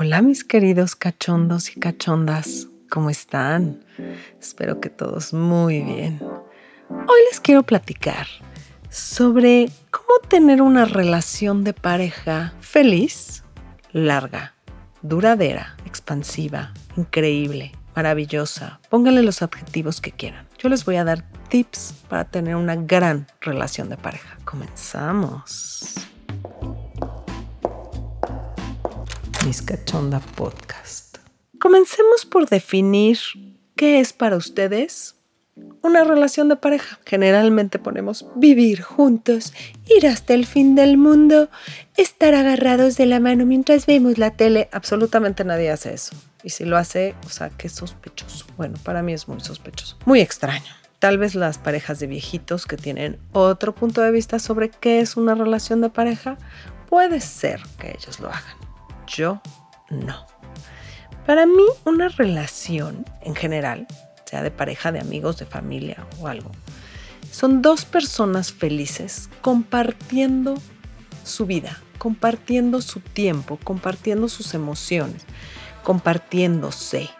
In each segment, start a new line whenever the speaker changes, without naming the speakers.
Hola mis queridos cachondos y cachondas, ¿cómo están? Espero que todos muy bien. Hoy les quiero platicar sobre cómo tener una relación de pareja feliz, larga, duradera, expansiva, increíble, maravillosa. Pónganle los adjetivos que quieran. Yo les voy a dar tips para tener una gran relación de pareja. Comenzamos. Cachonda Podcast. Comencemos por definir qué es para ustedes una relación de pareja. Generalmente ponemos vivir juntos, ir hasta el fin del mundo, estar agarrados de la mano mientras vemos la tele. Absolutamente nadie hace eso. Y si lo hace, o sea, qué sospechoso. Bueno, para mí es muy sospechoso. Muy extraño. Tal vez las parejas de viejitos que tienen otro punto de vista sobre qué es una relación de pareja, puede ser que ellos lo hagan. Yo no. Para mí, una relación en general, sea de pareja, de amigos, de familia o algo, son dos personas felices compartiendo su vida, compartiendo su tiempo, compartiendo sus emociones, compartiéndose.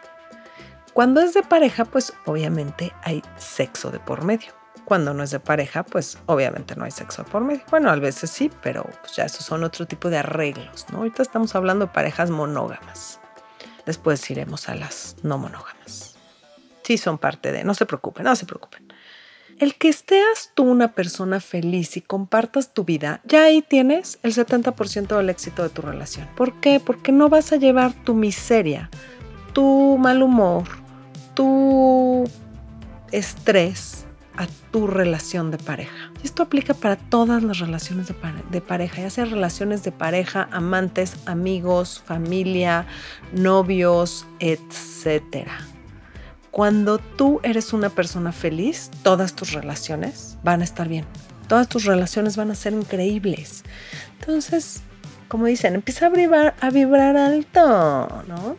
Cuando es de pareja, pues obviamente hay sexo de por medio. Cuando no es de pareja, pues obviamente no hay sexo por medio. Bueno, a veces sí, pero pues, ya esos son otro tipo de arreglos, ¿no? Ahorita estamos hablando de parejas monógamas. Después iremos a las no monógamas. Sí son parte de, no se preocupen, no se preocupen. El que estés tú una persona feliz y compartas tu vida, ya ahí tienes el 70% del éxito de tu relación. ¿Por qué? Porque no vas a llevar tu miseria, tu mal humor, tu estrés a tu relación de pareja. Esto aplica para todas las relaciones de, pareja, ya sea relaciones de pareja, amantes, amigos, familia, novios, etc. Cuando tú eres una persona feliz, todas tus relaciones van a estar bien. Todas tus relaciones van a ser increíbles. Entonces, como dicen, empieza a vibrar alto, ¿no?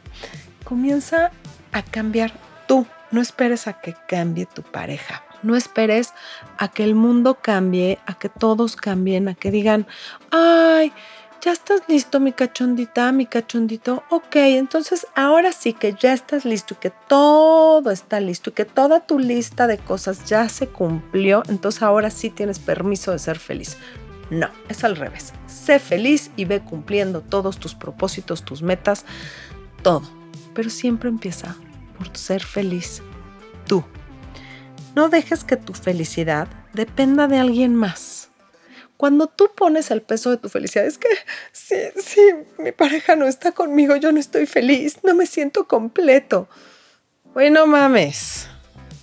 Comienza a cambiar tú. No esperes a que cambie tu pareja. No esperes a que el mundo cambie, a que todos cambien, a que digan, ay, ya estás listo, mi cachondita, mi cachondito. Ok, entonces ahora sí que ya estás listo y que todo está listo y que toda tu lista de cosas ya se cumplió. Entonces ahora sí tienes permiso de ser feliz. No, es al revés. Sé feliz y ve cumpliendo todos tus propósitos, tus metas, todo. Pero siempre empieza por ser feliz tú. No dejes que tu felicidad dependa de alguien más. Cuando tú pones el peso de tu felicidad, es que sí, sí, mi pareja no está conmigo, yo no estoy feliz, no me siento completo. Bueno, mames.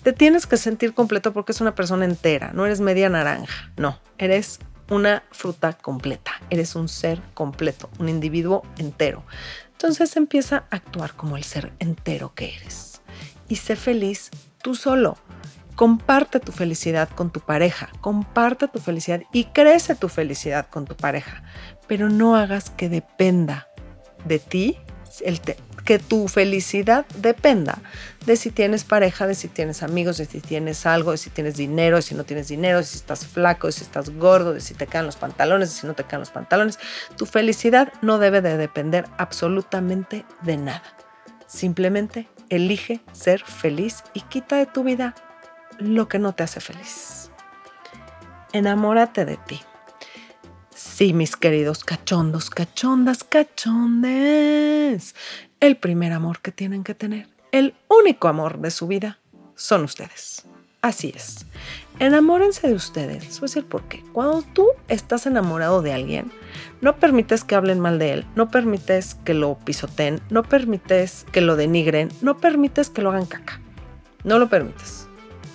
Te tienes que sentir completo porque es una persona entera, no eres media naranja, no, eres una fruta completa, eres un ser completo, un individuo entero. Entonces empieza a actuar como el ser entero que eres y sé feliz tú solo. Comparte tu felicidad con tu pareja, comparte tu felicidad y crece tu felicidad con tu pareja, pero no hagas que dependa de ti, el que tu felicidad dependa de si tienes pareja, de si tienes amigos, de si tienes algo, de si tienes dinero, de si no tienes dinero, de si estás flaco, de si estás gordo, de si te caen los pantalones, de si no te caen los pantalones. Tu felicidad no debe de depender absolutamente de nada. Simplemente Elige ser feliz y quita de tu vida lo que no te hace feliz. Enamórate de ti. Sí, mis queridos cachondos, cachondas, cachondes. El primer amor que tienen que tener, el único amor de su vida, son ustedes. Así es. Enamórense de ustedes. Voy a decir por qué. Cuando tú estás enamorado de alguien, no permites que hablen mal de él, no permites que lo pisoteen, no permites que lo denigren, no permites que lo hagan caca. No lo permites.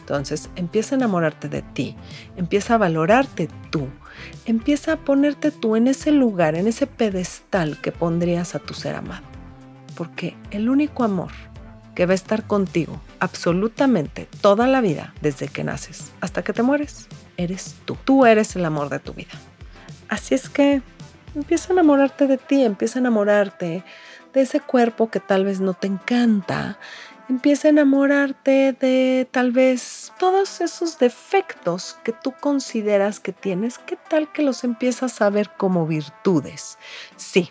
Entonces empieza a enamorarte de ti, empieza a valorarte tú, empieza a ponerte tú en ese lugar, en ese pedestal que pondrías a tu ser amado. Porque el único amor que va a estar contigo absolutamente toda la vida, desde que naces hasta que te mueres, eres tú. Tú eres el amor de tu vida. Así es que empieza a enamorarte de ti, empieza a enamorarte de ese cuerpo que tal vez no te encanta. Empieza a enamorarte de tal vez todos esos defectos que tú consideras que tienes. ¿Qué tal que los empiezas a ver como virtudes? Sí,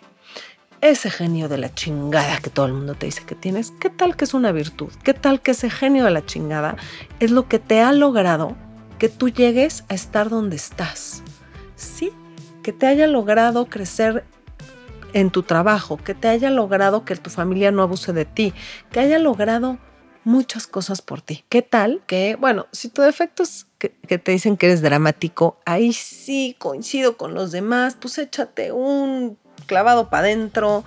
ese genio de la chingada que todo el mundo te dice que tienes, ¿qué tal que es una virtud? ¿Qué tal que ese genio de la chingada es lo que te ha logrado que tú llegues a estar donde estás? Sí, que te haya logrado crecer en tu trabajo, que te haya logrado que tu familia no abuse de ti, que haya logrado muchas cosas por ti. ¿Qué tal que, bueno, si tu defecto es que, te dicen que eres dramático, ahí sí coincido con los demás, pues échate un clavado para adentro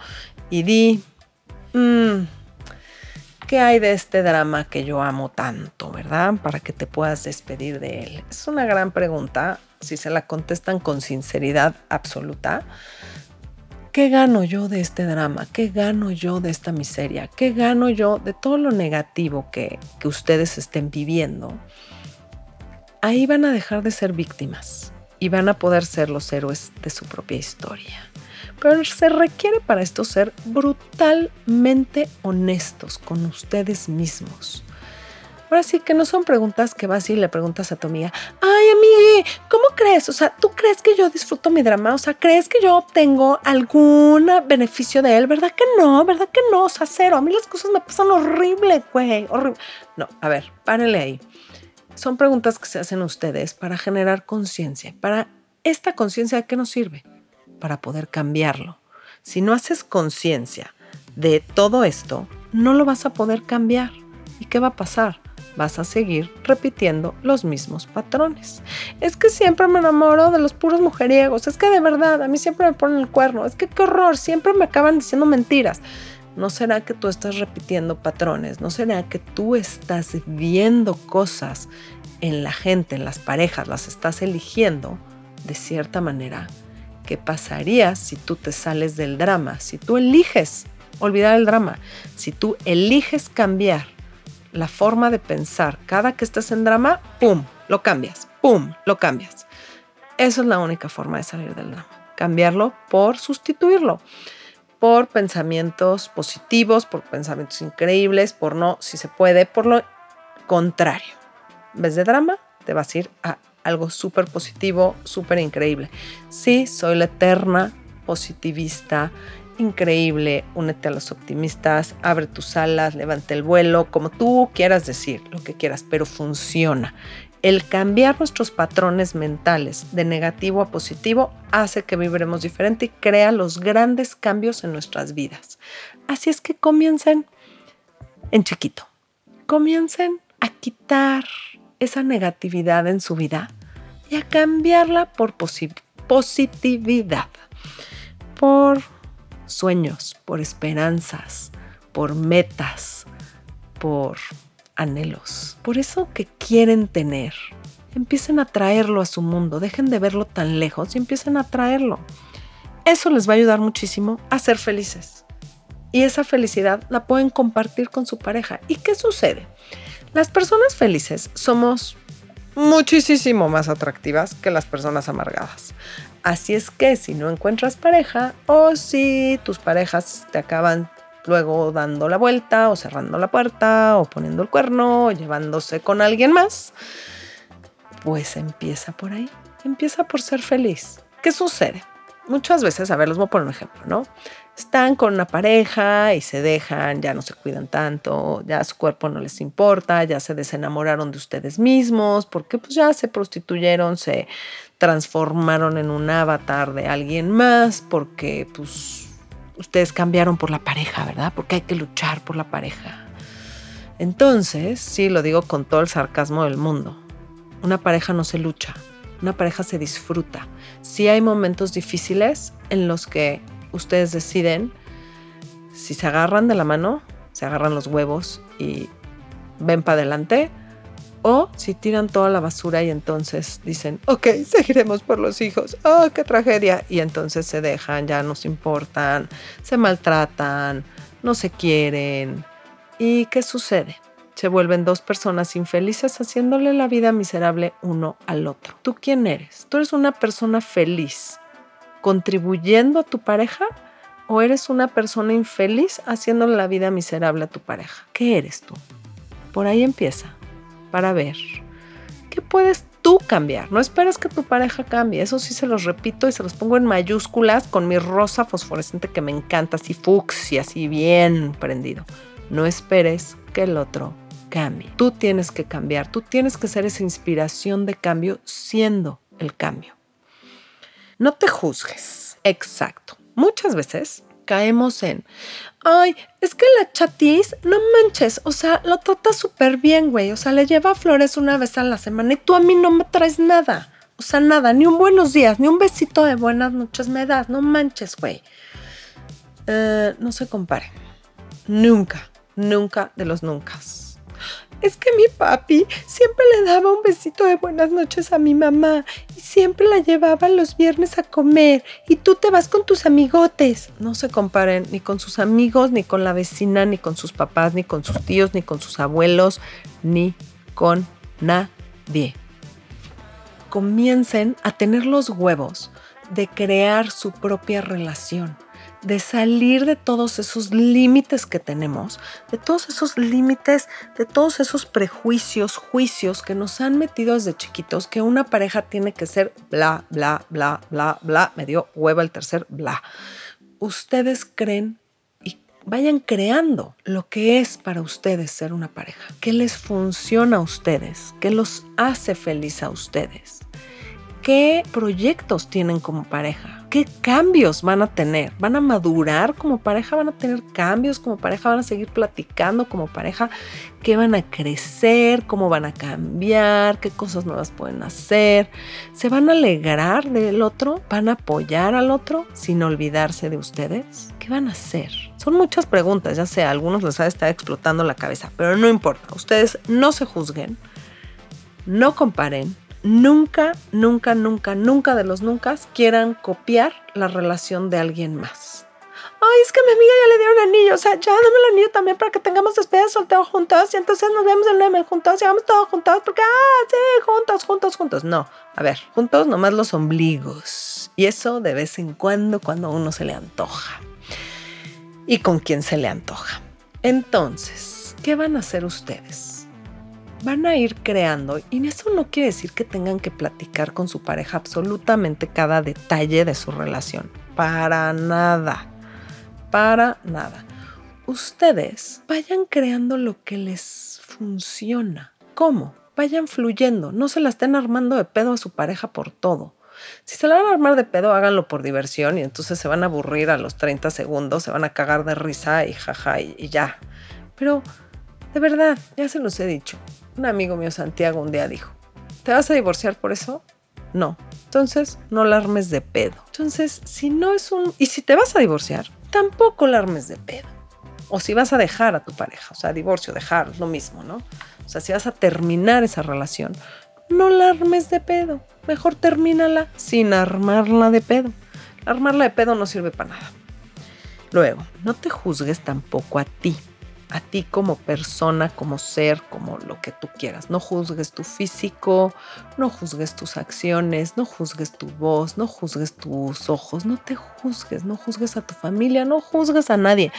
y di, mm, ¿qué hay de este drama que yo amo tanto, verdad? Para que te puedas despedir de él. Es una gran pregunta, si se la contestan con sinceridad absoluta. ¿Qué gano yo de este drama? ¿Qué gano yo de esta miseria? ¿Qué gano yo de todo lo negativo que, que ustedes estén viviendo? Ahí van a dejar de ser víctimas y van a poder ser los héroes de su propia historia. Pero se requiere para esto ser brutalmente honestos con ustedes mismos. Ahora sí que no son preguntas que vas y le preguntas a tu amiga, ay amiga, ¿cómo crees? O sea, ¿tú crees que yo disfruto mi drama? O sea, ¿crees que yo obtengo algún beneficio de él? ¿Verdad que no? ¿Verdad que no? O sea, cero. A mí las cosas me pasan horrible, güey, horrible. No, a ver, párenle ahí. Son preguntas que se hacen ustedes para generar conciencia. Para esta conciencia, ¿de qué nos sirve? Para poder cambiarlo. Si no haces conciencia de todo esto, no lo vas a poder cambiar. ¿Y qué va a pasar? Vas a seguir repitiendo los mismos patrones. Es que siempre me enamoro de los puros mujeriegos, es que de verdad a mí siempre me ponen el cuerno, es que qué horror, siempre me acaban diciendo mentiras. ¿No será que tú estás repitiendo patrones? ¿No será que tú estás viendo cosas en la gente, en las parejas, las estás eligiendo de cierta manera? ¿Qué pasaría si tú te sales del drama? Si tú eliges olvidar el drama, si tú eliges cambiar la forma de pensar. Cada que estés en drama, ¡pum! Lo cambias, ¡pum! Lo cambias. Esa es la única forma de salir del drama. Cambiarlo por sustituirlo. Por pensamientos positivos, por pensamientos increíbles, por no, si se puede, por lo contrario. En vez de drama, te vas a ir a algo súper positivo, súper increíble. Sí, soy la eterna positivista increíble, únete a los optimistas, abre tus alas, levanta el vuelo, como tú quieras decir, lo que quieras, pero funciona. El cambiar nuestros patrones mentales de negativo a positivo hace que viviremos diferente y crea los grandes cambios en nuestras vidas. Así es que comiencen en chiquito. Comiencen a quitar esa negatividad en su vida y a cambiarla por positividad, por sueños, por esperanzas, por metas, por anhelos, por eso que quieren tener. Empiecen a traerlo a su mundo, dejen de verlo tan lejos y empiecen a traerlo. Eso les va a ayudar muchísimo a ser felices. Y esa felicidad la pueden compartir con su pareja. ¿Y qué sucede? Las personas felices somos muchísimo más atractivas que las personas amargadas. Así es que si no encuentras pareja o si tus parejas te acaban luego dando la vuelta o cerrando la puerta o poniendo el cuerno o llevándose con alguien más, pues empieza por ahí. Empieza por ser feliz. ¿Qué sucede? Muchas veces, a ver, les voy a poner un ejemplo, ¿no? Están con una pareja y se dejan, ya no se cuidan tanto, ya su cuerpo no les importa, ya se desenamoraron de ustedes mismos, porque pues ya se prostituyeron, se, transformaron en un avatar de alguien más porque pues ustedes cambiaron por la pareja, ¿verdad? Porque hay que luchar por la pareja. Entonces, sí, lo digo con todo el sarcasmo del mundo. Una pareja no se lucha, una pareja se disfruta. Sí hay momentos difíciles en los que ustedes deciden si se agarran de la mano, se agarran los huevos y ven para adelante o si tiran toda la basura y entonces dicen, ok, seguiremos por los hijos. ¡Oh, qué tragedia! Y entonces se dejan, ya no se importan, se maltratan, no se quieren. ¿Y qué sucede? Se vuelven dos personas infelices haciéndole la vida miserable uno al otro. ¿Tú quién eres? ¿Tú eres una persona feliz contribuyendo a tu pareja? ¿O eres una persona infeliz haciéndole la vida miserable a tu pareja? ¿Qué eres tú? Por ahí empieza para ver qué puedes tú cambiar. No esperes que tu pareja cambie. Eso sí se los repito y se los pongo en mayúsculas con mi rosa fosforescente que me encanta, así fucsia, así bien prendido. No esperes que el otro cambie. Tú tienes que cambiar. Tú tienes que ser esa inspiración de cambio siendo el cambio. No te juzgues. Exacto. Muchas veces caemos en, ay, es que la chatis, no manches, o sea, lo trata súper bien, güey, o sea, le lleva flores una vez a la semana y tú a mí no me traes nada, o sea, nada, ni un buenos días, ni un besito de buenas noches me das, no manches, güey. Eh, no se compare. Nunca, nunca de los nunca es que mi papi siempre le daba un besito de buenas noches a mi mamá y siempre la llevaba los viernes a comer y tú te vas con tus amigotes. No se comparen ni con sus amigos, ni con la vecina, ni con sus papás, ni con sus tíos, ni con sus abuelos, ni con nadie. Comiencen a tener los huevos de crear su propia relación de salir de todos esos límites que tenemos, de todos esos límites, de todos esos prejuicios, juicios que nos han metido desde chiquitos, que una pareja tiene que ser bla, bla, bla, bla, bla, me dio hueva el tercer bla. Ustedes creen y vayan creando lo que es para ustedes ser una pareja, qué les funciona a ustedes, qué los hace feliz a ustedes, qué proyectos tienen como pareja ¿Qué cambios van a tener? ¿Van a madurar como pareja? ¿Van a tener cambios como pareja? ¿Van a seguir platicando como pareja? ¿Qué van a crecer? ¿Cómo van a cambiar? ¿Qué cosas nuevas pueden hacer? ¿Se van a alegrar del otro? ¿Van a apoyar al otro sin olvidarse de ustedes? ¿Qué van a hacer? Son muchas preguntas, ya sé, algunos les ha estado explotando la cabeza, pero no importa. Ustedes no se juzguen, no comparen, nunca, nunca, nunca, nunca de los nunca quieran copiar la relación de alguien más. Ay, es que mi amiga ya le dieron anillo, o sea, ya dame el anillo también para que tengamos despedida de soltero juntos y entonces nos vemos el 9 juntos y hagamos todo juntos porque, ah, sí, juntos, juntos, juntos. No, a ver, juntos nomás los ombligos. Y eso de vez en cuando, cuando a uno se le antoja. Y con quién se le antoja. Entonces, ¿qué van a hacer ustedes? Van a ir creando, y eso no quiere decir que tengan que platicar con su pareja absolutamente cada detalle de su relación. Para nada. Para nada. Ustedes vayan creando lo que les funciona. ¿Cómo? Vayan fluyendo. No se la estén armando de pedo a su pareja por todo. Si se la van a armar de pedo, háganlo por diversión y entonces se van a aburrir a los 30 segundos, se van a cagar de risa y jaja y, y ya. Pero de verdad, ya se los he dicho. Un amigo mío, Santiago, un día dijo, ¿te vas a divorciar por eso? No. Entonces, no la armes de pedo. Entonces, si no es un... Y si te vas a divorciar, tampoco la armes de pedo. O si vas a dejar a tu pareja, o sea, divorcio, dejar, lo mismo, ¿no? O sea, si vas a terminar esa relación, no la armes de pedo. Mejor termínala sin armarla de pedo. Armarla de pedo no sirve para nada. Luego, no te juzgues tampoco a ti a ti como persona, como ser, como lo que tú quieras. No juzgues tu físico, no juzgues tus acciones, no juzgues tu voz, no juzgues tus ojos, no te juzgues, no juzgues a tu familia, no juzgues a nadie.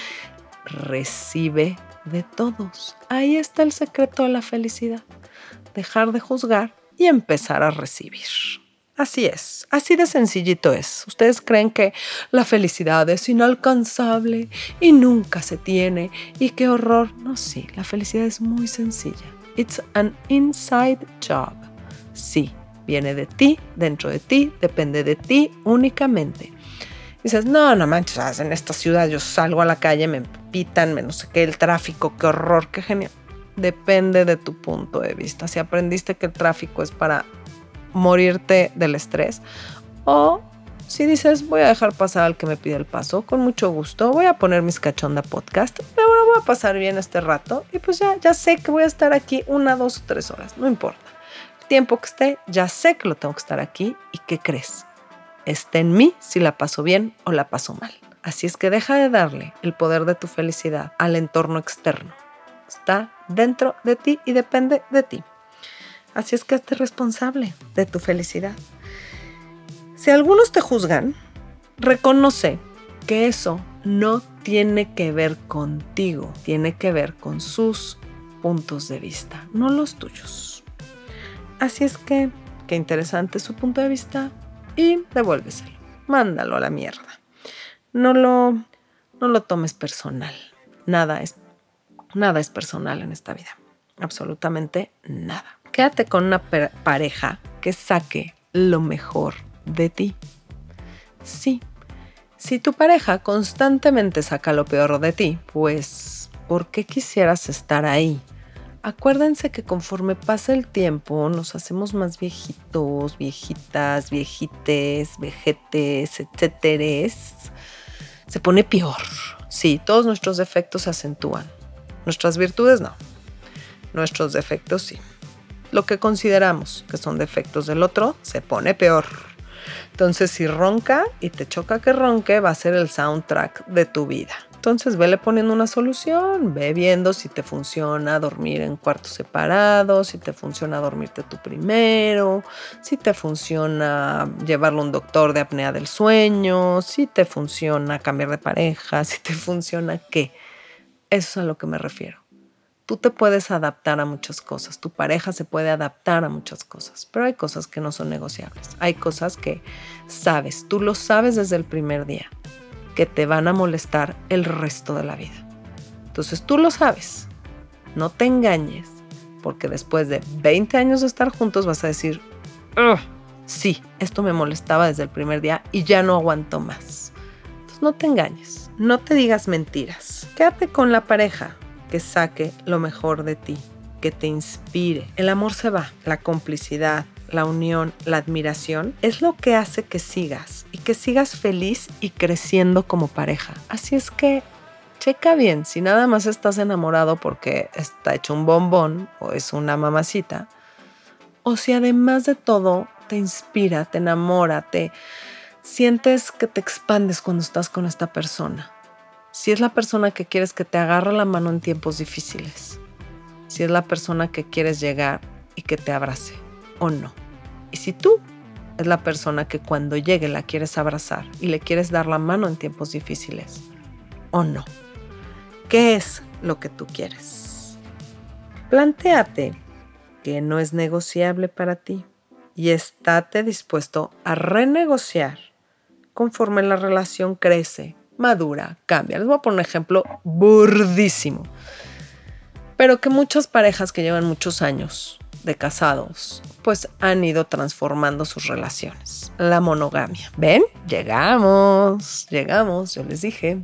Recibe de todos. Ahí está el secreto de la felicidad. Dejar de juzgar y empezar a recibir. Así es, así de sencillito es. Ustedes creen que la felicidad es inalcanzable y nunca se tiene y qué horror. No, sí, la felicidad es muy sencilla. It's an inside job. Sí, viene de ti, dentro de ti, depende de ti únicamente. Dices, no, no manches, en esta ciudad yo salgo a la calle, me pitan, me no sé qué, el tráfico, qué horror, qué genial. Depende de tu punto de vista. Si aprendiste que el tráfico es para morirte del estrés. O si dices, voy a dejar pasar al que me pide el paso, con mucho gusto, voy a poner mis cachonda podcast, pero voy a pasar bien este rato y pues ya, ya sé que voy a estar aquí una, dos o tres horas, no importa. El tiempo que esté, ya sé que lo tengo que estar aquí y ¿qué crees? Está en mí si la paso bien o la paso mal. Así es que deja de darle el poder de tu felicidad al entorno externo. Está dentro de ti y depende de ti. Así es que hazte responsable de tu felicidad. Si algunos te juzgan, reconoce que eso no tiene que ver contigo, tiene que ver con sus puntos de vista, no los tuyos. Así es que qué interesante su punto de vista y devuélveselo. Mándalo a la mierda. No lo, no lo tomes personal. Nada es, nada es personal en esta vida. Absolutamente nada. Quédate con una pareja que saque lo mejor de ti. Sí, si tu pareja constantemente saca lo peor de ti, pues, ¿por qué quisieras estar ahí? Acuérdense que conforme pasa el tiempo nos hacemos más viejitos, viejitas, viejites, vejetes, etcétera. Se pone peor. Sí, todos nuestros defectos se acentúan. Nuestras virtudes no. Nuestros defectos sí. Lo que consideramos que son defectos del otro se pone peor. Entonces, si ronca y te choca que ronque, va a ser el soundtrack de tu vida. Entonces, vele poniendo una solución, ve viendo si te funciona dormir en cuartos separados, si te funciona dormirte tú primero, si te funciona llevarlo a un doctor de apnea del sueño, si te funciona cambiar de pareja, si te funciona qué. Eso es a lo que me refiero. Tú te puedes adaptar a muchas cosas, tu pareja se puede adaptar a muchas cosas, pero hay cosas que no son negociables. Hay cosas que sabes, tú lo sabes desde el primer día, que te van a molestar el resto de la vida. Entonces tú lo sabes, no te engañes, porque después de 20 años de estar juntos vas a decir, sí, esto me molestaba desde el primer día y ya no aguanto más. Entonces no te engañes, no te digas mentiras, quédate con la pareja, que saque lo mejor de ti, que te inspire. El amor se va, la complicidad, la unión, la admiración, es lo que hace que sigas y que sigas feliz y creciendo como pareja. Así es que checa bien, si nada más estás enamorado porque está hecho un bombón o es una mamacita, o si además de todo te inspira, te enamora, te sientes que te expandes cuando estás con esta persona si es la persona que quieres que te agarre la mano en tiempos difíciles, si es la persona que quieres llegar y que te abrace o no. Y si tú es la persona que cuando llegue la quieres abrazar y le quieres dar la mano en tiempos difíciles o no. ¿Qué es lo que tú quieres? Plantéate que no es negociable para ti y estate dispuesto a renegociar conforme la relación crece madura, cambia. Les voy a poner un ejemplo burdísimo. Pero que muchas parejas que llevan muchos años de casados, pues han ido transformando sus relaciones. La monogamia. ¿Ven? Llegamos, llegamos, yo les dije.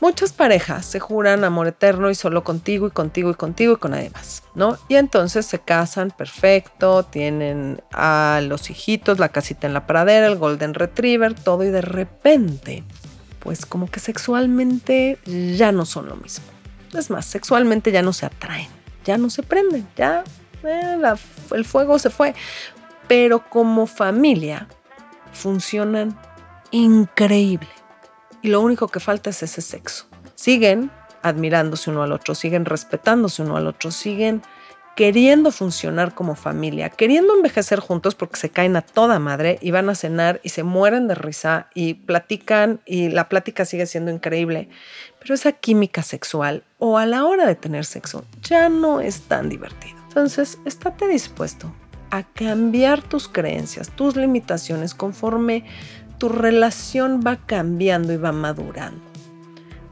Muchas parejas se juran amor eterno y solo contigo y contigo y contigo y con nadie más, ¿no? Y entonces se casan perfecto, tienen a los hijitos, la casita en la pradera, el golden retriever, todo y de repente, pues como que sexualmente ya no son lo mismo. Es más, sexualmente ya no se atraen, ya no se prenden, ya eh, el fuego se fue. Pero como familia funcionan increíble y lo único que falta es ese sexo. Siguen admirándose uno al otro, siguen respetándose uno al otro, siguen queriendo funcionar como familia, queriendo envejecer juntos porque se caen a toda madre y van a cenar y se mueren de risa y platican y la plática sigue siendo increíble. Pero esa química sexual o a la hora de tener sexo ya no es tan divertido. Entonces, estate dispuesto a cambiar tus creencias, tus limitaciones conforme tu relación va cambiando y va madurando.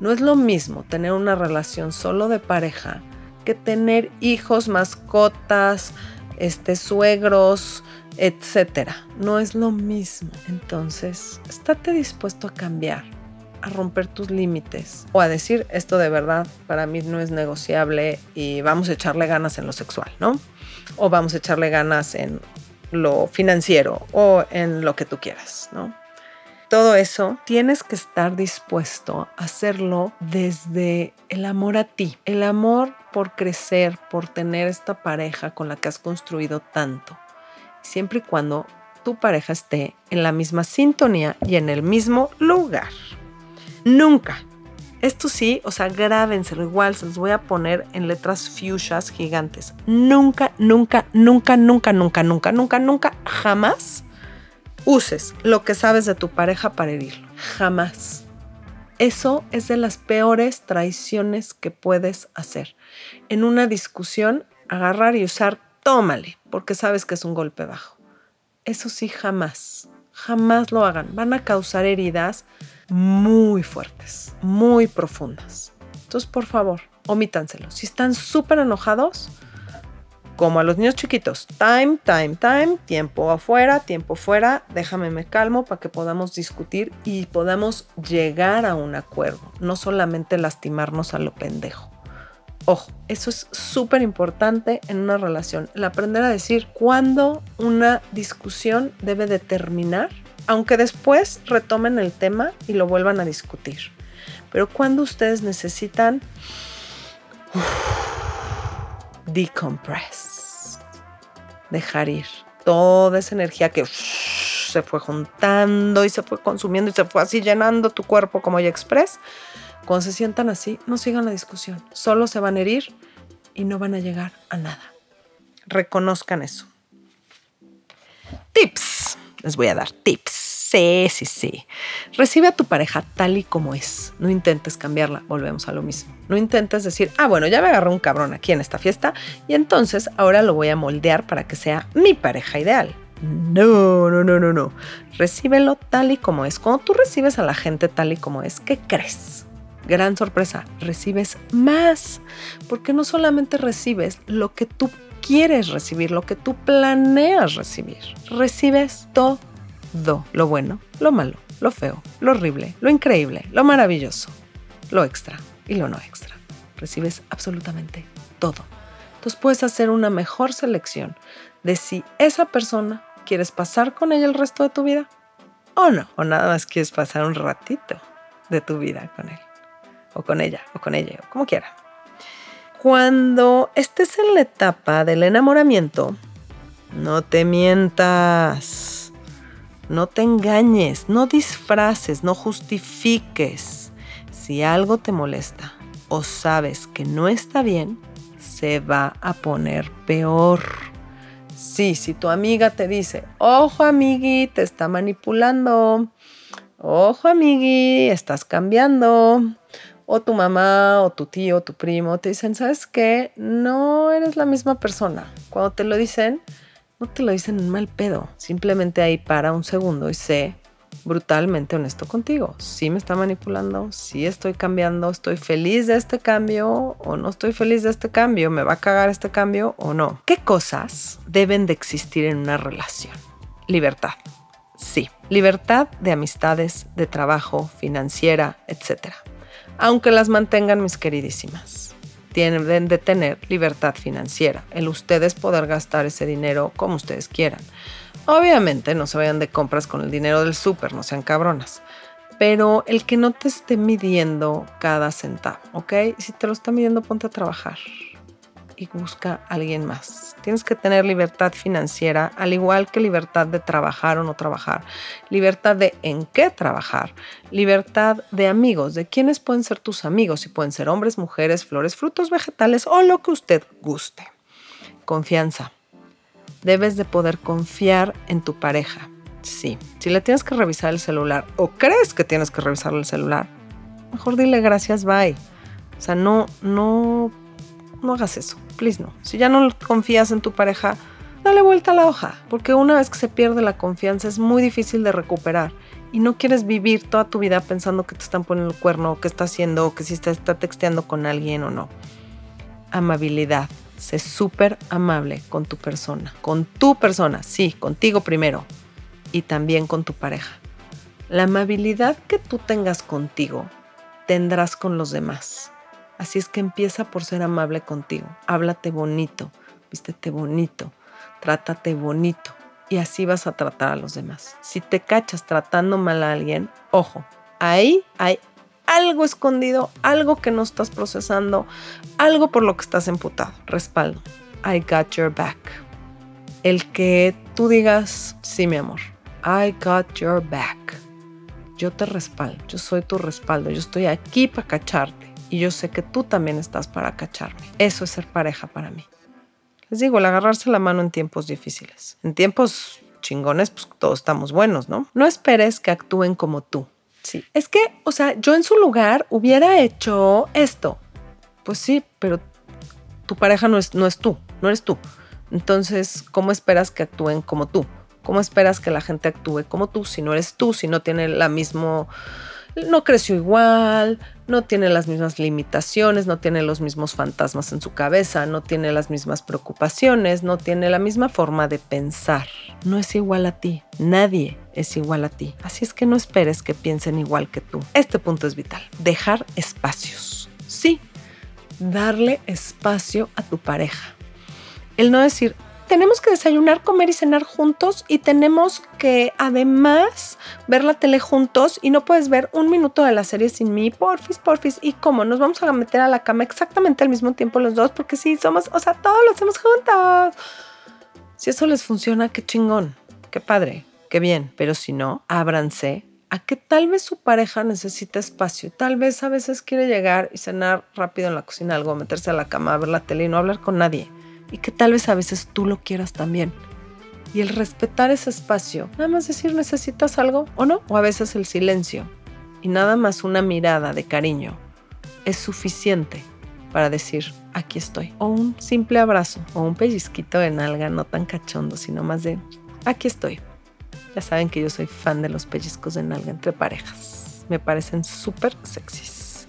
No es lo mismo tener una relación solo de pareja que tener hijos, mascotas, este, suegros, etcétera. No es lo mismo. Entonces, estate dispuesto a cambiar, a romper tus límites o a decir esto de verdad para mí no es negociable y vamos a echarle ganas en lo sexual, ¿no? O vamos a echarle ganas en lo financiero o en lo que tú quieras, ¿no? todo eso, tienes que estar dispuesto a hacerlo desde el amor a ti, el amor por crecer, por tener esta pareja con la que has construido tanto. Siempre y cuando tu pareja esté en la misma sintonía y en el mismo lugar. Nunca. Esto sí, o sea, grábenselo igual, se los voy a poner en letras fuchsias gigantes. Nunca, nunca, nunca, nunca, nunca, nunca, nunca, nunca, jamás uses lo que sabes de tu pareja para herirlo. Jamás. Eso es de las peores traiciones que puedes hacer. En una discusión, agarrar y usar, tómale, porque sabes que es un golpe bajo. Eso sí, jamás, jamás lo hagan. Van a causar heridas muy fuertes, muy profundas. Entonces, por favor, omítanselo. Si están súper enojados, como a los niños chiquitos, time, time, time, tiempo afuera, tiempo fuera, déjame me calmo para que podamos discutir y podamos llegar a un acuerdo, no solamente lastimarnos a lo pendejo. Ojo, eso es súper importante en una relación, el aprender a decir cuándo una discusión debe de terminar, aunque después retomen el tema y lo vuelvan a discutir. Pero cuando ustedes necesitan decompress, dejar ir toda esa energía que se fue juntando y se fue consumiendo y se fue así llenando tu cuerpo como ya express. Cuando se sientan así, no sigan la discusión, solo se van a herir y no van a llegar a nada. Reconozcan eso. Tips. Les voy a dar tips. Sí, sí, sí. Recibe a tu pareja tal y como es. No intentes cambiarla. Volvemos a lo mismo. No intentes decir, ah, bueno, ya me agarré un cabrón aquí en esta fiesta y entonces ahora lo voy a moldear para que sea mi pareja ideal. No, no, no, no, no. Recíbelo tal y como es. Cuando tú recibes a la gente tal y como es, ¿qué crees? Gran sorpresa, recibes más. Porque no solamente recibes lo que tú quieres recibir, lo que tú planeas recibir. Recibes todo lo bueno, lo malo, lo feo, lo horrible, lo increíble, lo maravilloso, lo extra y lo no extra. Recibes absolutamente todo. Entonces puedes hacer una mejor selección de si esa persona quieres pasar con ella el resto de tu vida o no, o nada más quieres pasar un ratito de tu vida con él, o con ella, o con ella, o como quiera. Cuando estés en la etapa del enamoramiento, no te mientas no te engañes, no disfraces, no justifiques. Si algo te molesta o sabes que no está bien, se va a poner peor. Sí, si tu amiga te dice, ojo amigui, te está manipulando, ojo amigui, estás cambiando, o tu mamá o tu tío o tu primo te dicen, ¿sabes qué? No eres la misma persona. Cuando te lo dicen, no te lo dicen en mal pedo. Simplemente ahí para un segundo y sé brutalmente honesto contigo. Si me está manipulando, si estoy cambiando, estoy feliz de este cambio o no estoy feliz de este cambio, me va a cagar este cambio o no. ¿Qué cosas deben de existir en una relación? Libertad. Sí, libertad de amistades, de trabajo, financiera, etc. Aunque las mantengan mis queridísimas tienen de tener libertad financiera, el ustedes poder gastar ese dinero como ustedes quieran. Obviamente no se vayan de compras con el dinero del súper, no sean cabronas, pero el que no te esté midiendo cada centavo, ¿ok? Si te lo está midiendo, ponte a trabajar y busca a alguien más. Tienes que tener libertad financiera, al igual que libertad de trabajar o no trabajar, libertad de en qué trabajar, libertad de amigos, de quiénes pueden ser tus amigos, si pueden ser hombres, mujeres, flores, frutos, vegetales o lo que usted guste. Confianza. Debes de poder confiar en tu pareja. Sí, si le tienes que revisar el celular o crees que tienes que revisar el celular, mejor dile gracias, bye. O sea, no, no no hagas eso, please no. Si ya no confías en tu pareja, dale vuelta a la hoja, porque una vez que se pierde la confianza es muy difícil de recuperar y no quieres vivir toda tu vida pensando que te están poniendo el cuerno, o que está haciendo, o que si está, está texteando con alguien o no. Amabilidad. Sé súper amable con tu persona, con tu persona, sí, contigo primero y también con tu pareja. La amabilidad que tú tengas contigo, tendrás con los demás. Así es que empieza por ser amable contigo. Háblate bonito, vístete bonito, trátate bonito. Y así vas a tratar a los demás. Si te cachas tratando mal a alguien, ojo, ahí hay algo escondido, algo que no estás procesando, algo por lo que estás emputado. Respaldo. I got your back. El que tú digas, sí, mi amor, I got your back. Yo te respaldo, yo soy tu respaldo, yo estoy aquí para cacharte y yo sé que tú también estás para cacharme. Eso es ser pareja para mí. Les digo, el agarrarse la mano en tiempos difíciles. En tiempos chingones, pues todos estamos buenos, ¿no? No esperes que actúen como tú. Sí. Es que, o sea, yo en su lugar hubiera hecho esto. Pues sí, pero tu pareja no es, no es tú, no eres tú. Entonces, ¿cómo esperas que actúen como tú? ¿Cómo esperas que la gente actúe como tú si no eres tú, si no tiene la misma no creció igual, no tiene las mismas limitaciones, no tiene los mismos fantasmas en su cabeza, no tiene las mismas preocupaciones, no tiene la misma forma de pensar. No es igual a ti, nadie es igual a ti. Así es que no esperes que piensen igual que tú. Este punto es vital. Dejar espacios. Sí, darle espacio a tu pareja. El no decir, tenemos que desayunar, comer y cenar juntos y tenemos que además ver la tele juntos y no puedes ver un minuto de la serie sin mí, porfis, porfis. ¿Y cómo? Nos vamos a meter a la cama exactamente al mismo tiempo los dos porque sí, somos, o sea, todos lo hacemos juntos. Si eso les funciona, qué chingón, qué padre, qué bien. Pero si no, ábranse a que tal vez su pareja necesita espacio. Tal vez a veces quiere llegar y cenar rápido en la cocina algo, meterse a la cama, ver la tele y no hablar con nadie y que tal vez a veces tú lo quieras también. Y el respetar ese espacio, nada más decir necesitas algo o no, o a veces el silencio y nada más una mirada de cariño es suficiente para decir aquí estoy. O un simple abrazo o un pellizquito de nalga, no tan cachondo, sino más de aquí estoy. Ya saben que yo soy fan de los pellizcos de nalga entre parejas. Me parecen súper sexys.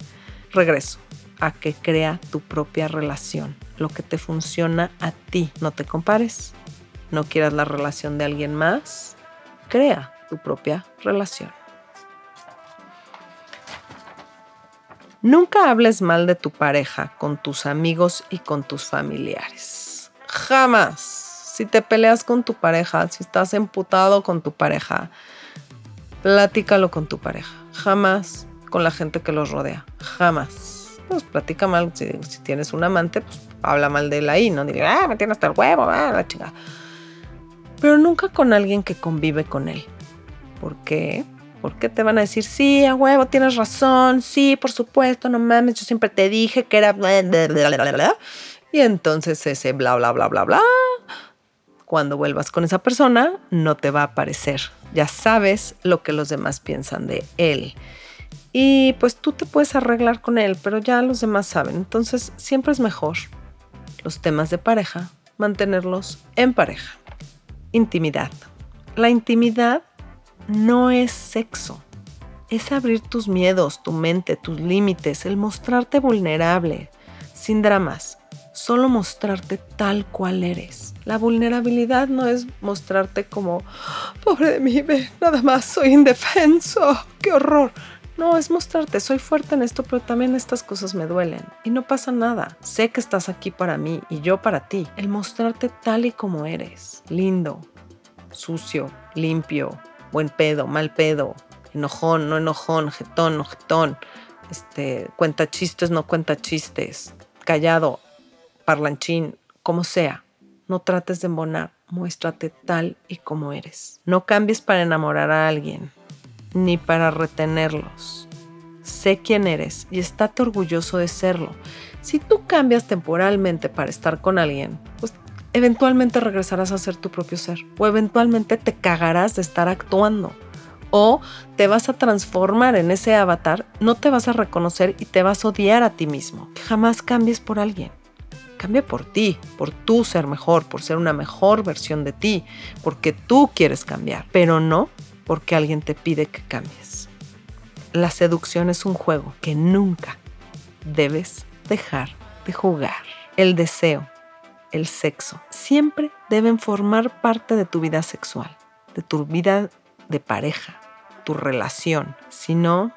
Regreso a que crea tu propia relación, lo que te funciona a ti. No te compares, no quieras la relación de alguien más, crea tu propia relación. Nunca hables mal de tu pareja con tus amigos y con tus familiares. Jamás. Si te peleas con tu pareja, si estás emputado con tu pareja, platícalo con tu pareja. Jamás con la gente que los rodea. Jamás pues platica mal. Si, tienes un amante, pues habla mal de él ahí, no diga, ah, me tiene hasta el huevo, ah, la chingada. Pero nunca con alguien que convive con él. ¿Por qué? Porque te van a decir, sí, a huevo, tienes razón, sí, por supuesto, no mames, yo siempre te dije que era... Y entonces ese bla, bla, bla, bla, bla, cuando vuelvas con esa persona, no te va a aparecer. Ya sabes lo que los demás piensan de él. Y pues tú te puedes arreglar con él, pero ya los demás saben. Entonces siempre es mejor los temas de pareja, mantenerlos en pareja. Intimidad. La intimidad no es sexo. Es abrir tus miedos, tu mente, tus límites, el mostrarte vulnerable, sin dramas, solo mostrarte tal cual eres. La vulnerabilidad no es mostrarte como, pobre de mí, nada más soy indefenso, qué horror. No, es mostrarte, soy fuerte en esto, pero también estas cosas me duelen. Y no pasa nada. Sé que estás aquí para mí y yo para ti. El mostrarte tal y como eres. Lindo, sucio, limpio, buen pedo, mal pedo, enojón, no enojón, jetón, no jetón. Este, cuenta chistes, no cuenta chistes. Callado, parlanchín, como sea. No trates de embonar, muéstrate tal y como eres. No cambies para enamorar a alguien ni para retenerlos. Sé quién eres y estate orgulloso de serlo. Si tú cambias temporalmente para estar con alguien, pues eventualmente regresarás a ser tu propio ser o eventualmente te cagarás de estar actuando o te vas a transformar en ese avatar, no te vas a reconocer y te vas a odiar a ti mismo. Jamás cambies por alguien. Cambia por ti, por tú ser mejor, por ser una mejor versión de ti, porque tú quieres cambiar, pero no porque alguien te pide que cambies. La seducción es un juego que nunca debes dejar de jugar. El deseo, el sexo, siempre deben formar parte de tu vida sexual, de tu vida de pareja, tu relación. Si no,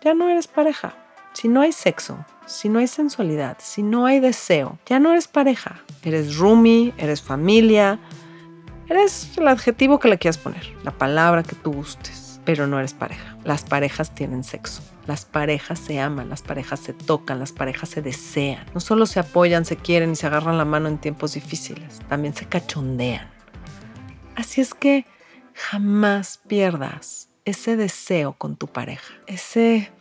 ya no eres pareja. Si no hay sexo, si no hay sensualidad, si no hay deseo, ya no eres pareja. Eres roomie, eres familia, Eres el adjetivo que le quieras poner, la palabra que tú gustes, pero no eres pareja. Las parejas tienen sexo. Las parejas se aman, las parejas se tocan, las parejas se desean. No solo se apoyan, se quieren y se agarran la mano en tiempos difíciles, también se cachondean. Así es que jamás pierdas ese deseo con tu pareja, ese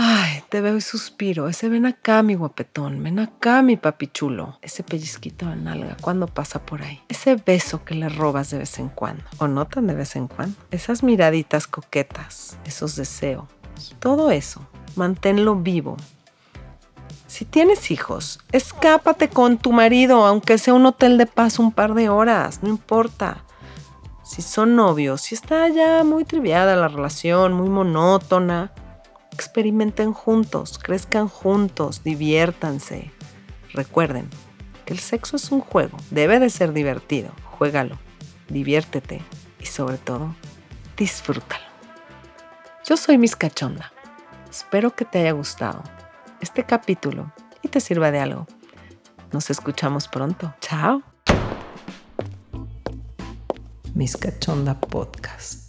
Ay, te veo y suspiro. Ese ven acá, mi guapetón. Ven acá, mi papi chulo. Ese pellizquito de nalga, ¿cuándo pasa por ahí? Ese beso que le robas de vez en cuando. O no tan de vez en cuando. Esas miraditas coquetas. Esos deseos. Todo eso. Manténlo vivo. Si tienes hijos, escápate con tu marido, aunque sea un hotel de paz un par de horas, no importa. Si son novios, si está ya muy triviada la relación, muy monótona, experimenten juntos, crezcan juntos, diviértanse. Recuerden que el sexo es un juego, debe de ser divertido, juégalo, diviértete y sobre todo, disfrútalo. Yo soy Miss Cachonda. Espero que te haya gustado este capítulo y te sirva de algo. Nos escuchamos pronto. Chao. Mis Cachonda Podcast.